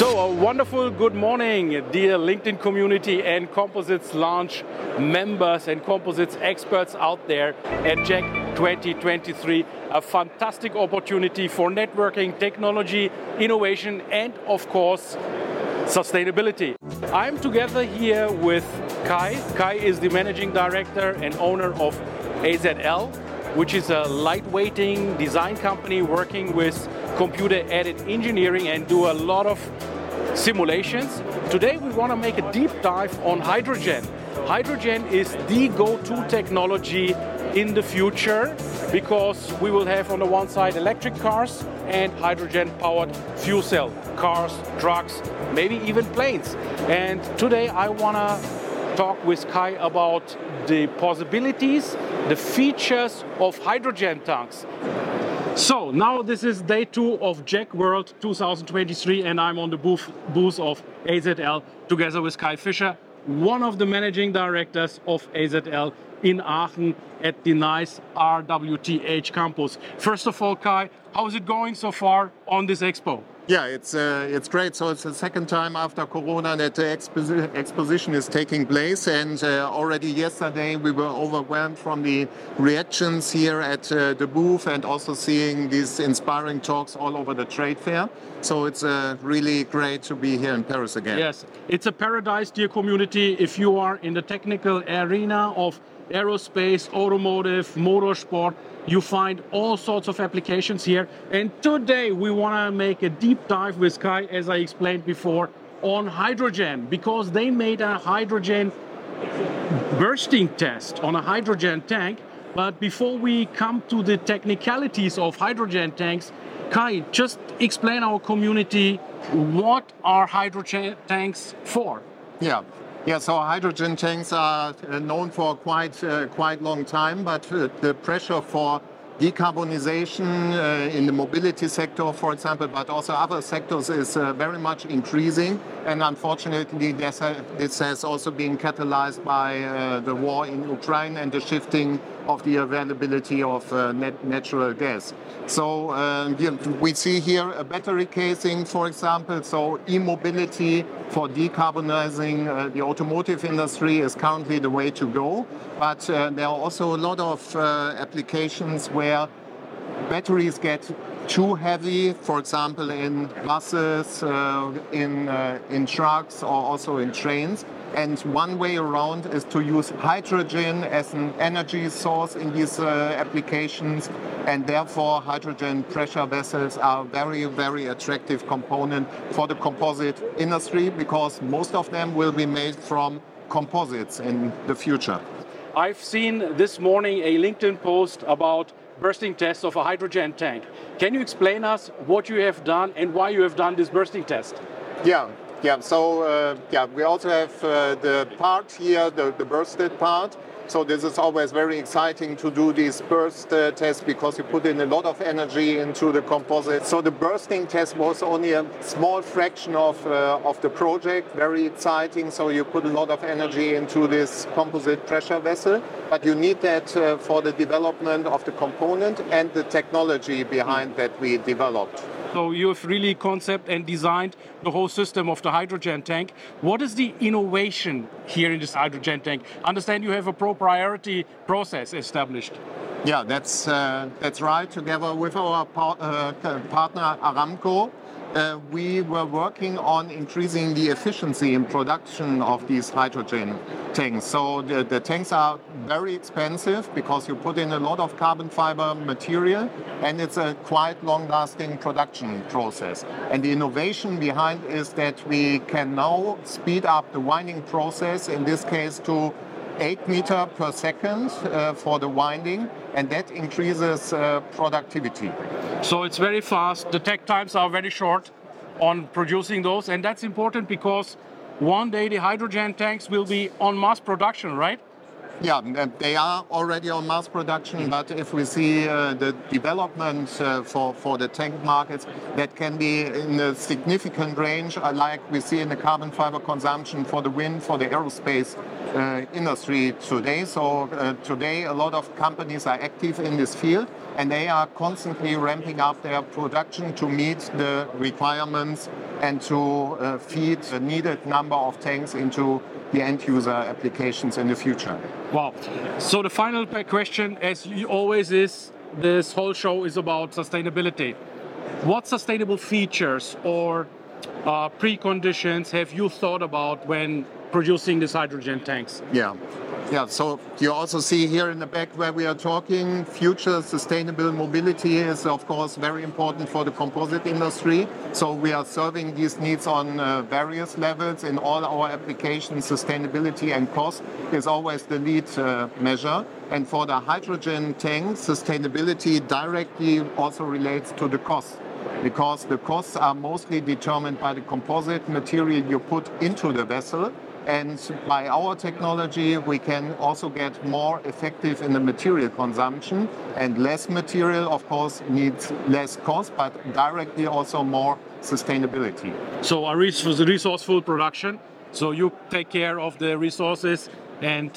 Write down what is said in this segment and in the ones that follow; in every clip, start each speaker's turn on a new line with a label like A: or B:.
A: So, a wonderful good morning, dear LinkedIn community and Composites Launch members and Composites experts out there at JEC 2023. A fantastic opportunity for networking, technology, innovation, and of course, sustainability. I'm together here with Kai. Kai is the managing director and owner of AZL, which is a lightweighting design company working with computer aided engineering and do a lot of simulations. Today we want to make a deep dive on hydrogen. Hydrogen is the go-to technology in the future because we will have on the one side electric cars and hydrogen powered fuel cell cars, trucks, maybe even planes. And today I want to talk with Kai about the possibilities, the features of hydrogen tanks. So now this is day two of JEC World 2023 and I'm on the booth, booth of AZL together with Kai Fischer, one of the managing directors of AZL in Aachen at the nice RWTH campus. First of all, Kai, how is it going so far on this expo?
B: Yeah, it's uh, it's great. So it's the second time after Corona that the expo- exposition is taking place, and uh, already yesterday we were overwhelmed from the reactions here at uh, the booth, and also seeing these inspiring talks all over the trade fair. So it's uh, really great to be here in Paris again.
A: Yes, it's a paradise, dear community. If you are in the technical arena of aerospace, automotive, motorsport. You find all sorts of applications here. And today we want to make a deep dive with Kai, as I explained before, on hydrogen because they made a hydrogen bursting test on a hydrogen tank. But before we come to the technicalities of hydrogen tanks, Kai, just explain our community what are hydrogen tanks for?
B: Yeah, yeah, so hydrogen tanks are uh, known for quite uh, quite long time, but uh, the pressure for decarbonization uh, in the mobility sector, for example, but also other sectors is uh, very much increasing. And unfortunately, this, this has also been catalyzed by uh, the war in Ukraine and the shifting of the availability of uh, natural gas. So uh, we see here a battery casing, for example. So e-mobility for decarbonizing uh, the automotive industry is currently the way to go. But there are also a lot of applications where batteries get too heavy, for example, in buses, uh, in, in trucks, or also in trains. And one way around is to use hydrogen as an energy source in these uh, applications. And therefore, hydrogen pressure vessels are a very, very attractive component for the composite industry because most of them will be made from composites in the future.
A: I've seen this morning a LinkedIn post about bursting test of a hydrogen tank. Can you explain us what you have done and why you have done this bursting test?
B: Yeah, yeah, so uh, yeah, we also have uh, the part here, the, the bursted part. So this is always very exciting to do these burst uh, tests because you put in a lot of energy into the composite. So the bursting test was only a small fraction of, uh, of the project, very exciting. So you put a lot of energy into this composite pressure vessel, but you need that uh, for the development of the component and the technology behind that we developed.
A: So you've really concept and designed the whole system of the hydrogen tank. What is the innovation here in this hydrogen tank? understand you have a proprietary process established.
B: Yeah, that's uh, that's right. Together with our par uh, partner Aramco, uh, we were working on increasing the efficiency in production of these hydrogen tanks. So the, the, tanks are very expensive because you put in a lot of carbon fiber material and it's a quite long lasting production process. And the innovation behind is that we can now speed up the winding process, in this case to 8 meter per second uh, for the winding, and that increases uh, productivity.
A: So it's very fast. The takt times are very short. on producing those. And that's important because one day the hydrogen tanks will be on mass production, right?
B: Yeah, they are already on mass production, but if we see uh, the development uh, for, for the tank markets, that can be in a significant range, uh, like we see in the carbon fiber consumption for the wind, for the aerospace uh, industry today. So uh, today, a lot of companies are active in this field, and they are constantly ramping up their production to meet the requirements and to uh, feed the needed number of tanks into the end user applications in the future.
A: Wow. So the final question, as always is, this whole show is about sustainability. What sustainable features or uh, preconditions have you thought about when producing these hydrogen tanks?
B: Yeah. Yeah, so you also see here in the back where we are talking, future sustainable mobility is of course very important for the composite industry. So we are serving these needs on uh, various levels in all our applications. Sustainability and cost is always the lead uh, measure. And for the hydrogen tank, sustainability directly also relates to the cost because the costs are mostly determined by the composite material you put into the vessel and by our technology, we can also get more effective in the material consumption. And less material, of course, needs less cost, but directly also more sustainability.
A: So, a resourceful production. So, you take care of the resources and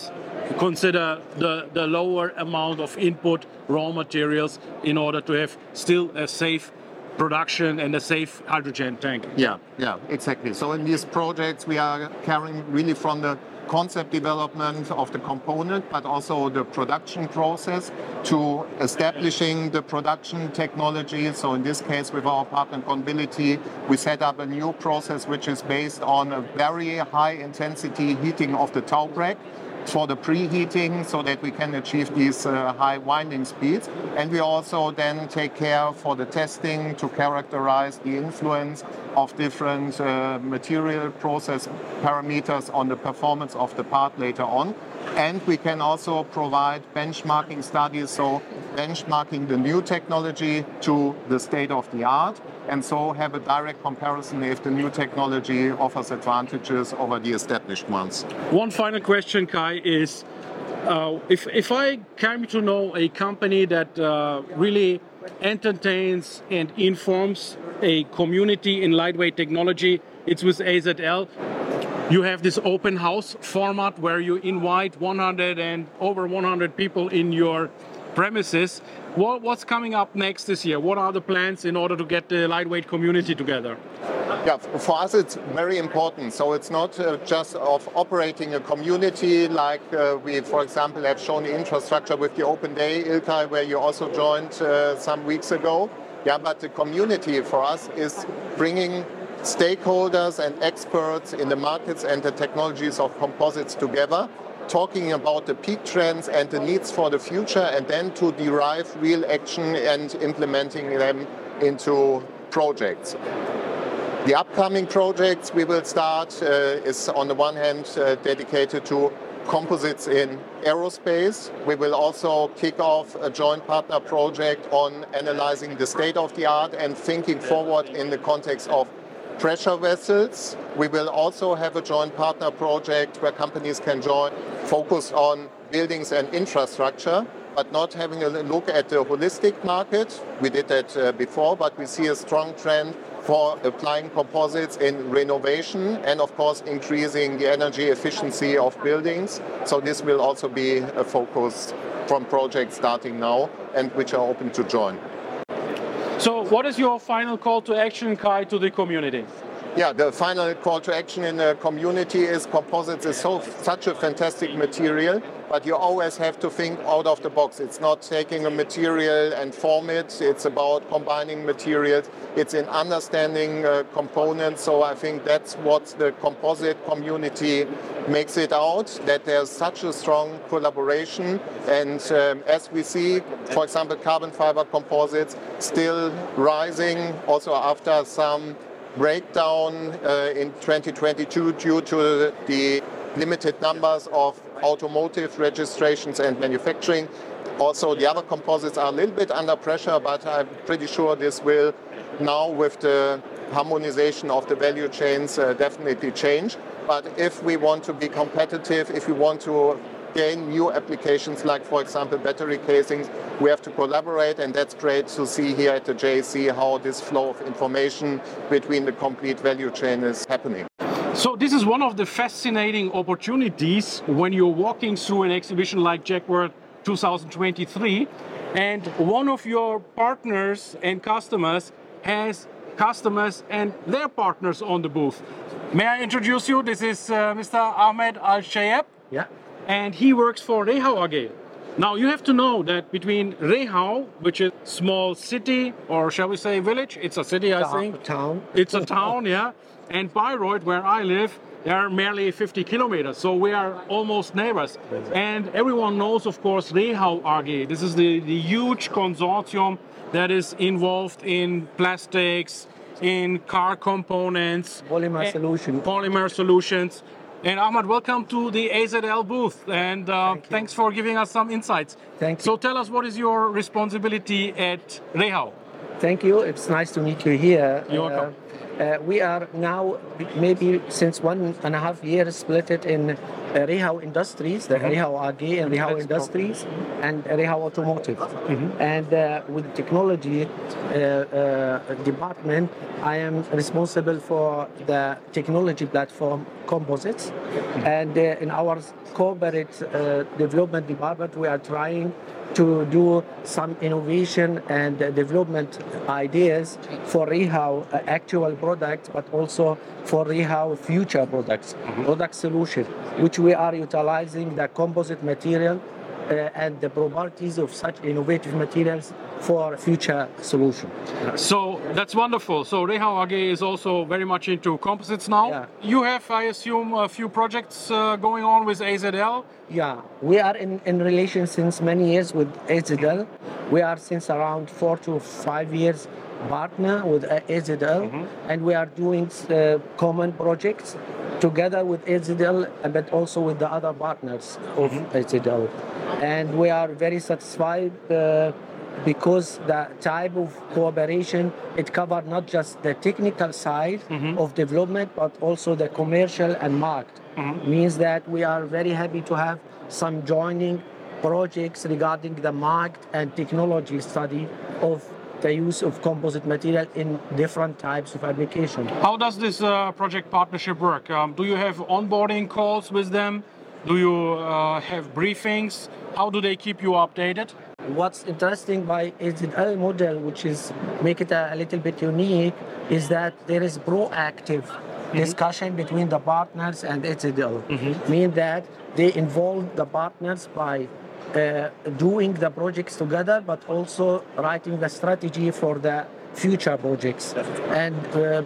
A: consider the, the lower amount of input raw materials in order to have still a safe production and a safe hydrogen tank.
B: Yeah, yeah, exactly. So in these projects, we are carrying really from the concept development of the component, but also the production process to establishing the production technology. So in this case, with our partner Conbility, we set up a new process which is based on a very high intensity heating of the towpreg for the preheating so that we can achieve these uh, high winding speeds. And we also then take care for the testing to characterize the influence of different uh, material process parameters on the performance of the part later on. And we can also provide benchmarking studies, so benchmarking the new technology to the state of the art, and so have a direct comparison if the new technology offers advantages over the established ones.
A: One final question, Kai, is uh, if, if I came to know a company that uh, really entertains and informs a community in lightweight technology, it's with AZL you have this open house format where you invite 100 and over 100 people in your premises. What, what's coming up next this year? What are the plans in order to get the lightweight community together?
B: Yeah, for us it's very important. So it's not uh, just of operating a community like uh, we, for example, have shown the infrastructure with the Open Day, Ilkay, where you also joined uh, some weeks ago. Yeah, but the community for us is bringing stakeholders and experts in the markets and the technologies of composites together, talking about the peak trends and the needs for the future, and then to derive real action and implementing them into projects. The upcoming projects we will start uh, is on the one hand uh, dedicated to composites in aerospace. We will also kick off a joint partner project on analyzing the state of the art and thinking forward in the context of pressure vessels. We will also have a joint partner project where companies can join, focus on buildings and infrastructure, but not having a look at the holistic market. We did that uh, before, but we see a strong trend for applying composites in renovation and of course increasing the energy efficiency of buildings. So this will also be a focus from projects starting now and which are open to join.
A: So, what is your final call to action, Kai, to the community?
B: Yeah, the final call to action in the community is composites is so such a fantastic material, but you always have to think out of the box. It's not taking a material and form it. It's about combining materials. It's in understanding uh, components. So I think that's what the composite community makes it out. That there's such a strong collaboration, and um, as we see, for example, carbon fiber composites still rising. Also after some breakdown uh, in 2022 due to the limited numbers of automotive registrations and manufacturing. Also, the other composites are a little bit under pressure, but I'm pretty sure this will now with the harmonization of the value chains uh, definitely change. But if we want to be competitive, if we want to gain new applications like, for example, battery casings, we have to collaborate, and that's great to see here at the JEC how this flow of information between the complete value chain is happening.
A: So this is one of the fascinating opportunities when you're walking through an exhibition like JEC World 2023 and one of your partners and customers has customers and their partners on the booth. May I introduce you? This is uh, Mr. Ahmad Al-Sheyyab.
C: Yeah.
A: And he works for Rehau AG. Now you have to know that between Rehau, which is small city or shall we say village, it's a city I think.
C: Town.
A: It's a town, yeah. And Bayreuth, where I live, they are merely 50 kilometers, so we are almost neighbors. And everyone knows, of course, Rehau AG. This is the, the huge consortium that is involved in plastics, in car components,
C: Polymer
A: eh,
C: solutions,
A: polymer solutions. And Ahmad, welcome to the AZL booth, and uh,
C: Thank
A: thanks for giving us some insights.
C: Thank you.
A: So tell us, what is your responsibility at Rehau?
C: Thank you. It's nice to meet you here.
A: You're welcome.
C: Uh, uh, we are now maybe since one and a half years split it in uh, Rehau Industries, the Rehau AG and Rehau Industries, and Rehau Automotive.
A: Mm-hmm.
C: And uh, with the technology uh, uh, department, I am responsible for the technology platform composites.
A: Mm-hmm.
C: And uh, in our corporate uh, development department, we are trying to do some innovation and uh, development ideas for Rehau uh, actual products, but also for Rehau future products, product solution, which we are utilizing the composite material uh, and the properties of such innovative materials for future solution.
A: So that's wonderful. So Rehau AG is also very much into composites now.
C: Yeah.
A: You have, I assume, a few projects uh, going on with AZL.
C: Yeah, we are in, in relation since many years with AZL. We are since around four to five years partner with uh, AZL, and we are doing uh, common projects together with AZL, but also with the other partners of AZL. And we are very satisfied uh, because the type of cooperation it covered not just the technical side of development but also the commercial and market. Means that we are very happy to have some joining projects regarding the market and technology study of the use of composite material in different types of application.
A: How does this uh, project partnership work? Um, do you have onboarding calls with them? Do you uh, have briefings? How do they keep you updated?
C: What's interesting by AZL model, which is make it a, a little bit unique, is that there is proactive discussion between the partners and AZL. Mean that they involve the partners by uh, doing the projects together, but also writing the strategy for the future projects. And uh,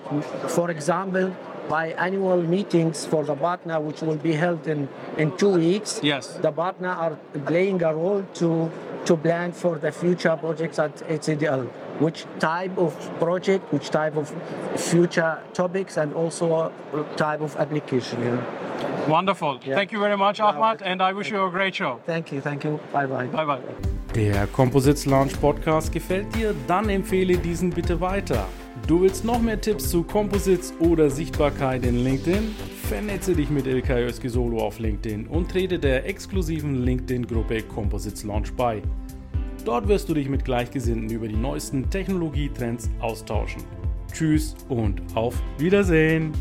C: for example, by annual meetings for the partner, which will be held in, in two weeks,
A: Yes.
C: the partner are playing a role to to plan for the future projects at AZL. Which type of project, which type of future topics, and also type of application. you know.
A: Wonderful.
C: Yeah.
A: Thank you very much, Ahmad, and I wish you a great show.
C: Thank you, thank you. Bye bye.
A: Bye bye. Der Composites Launch Podcast gefällt dir? Dann empfehle diesen bitte weiter. Du willst noch mehr Tipps zu Composites oder Sichtbarkeit in LinkedIn? Vernetze dich mit Ilkay Özki Solo auf LinkedIn und trete der exklusiven LinkedIn-Gruppe Composites Launch bei. Dort wirst du dich mit Gleichgesinnten über die neuesten Technologietrends austauschen. Tschüss und auf Wiedersehen!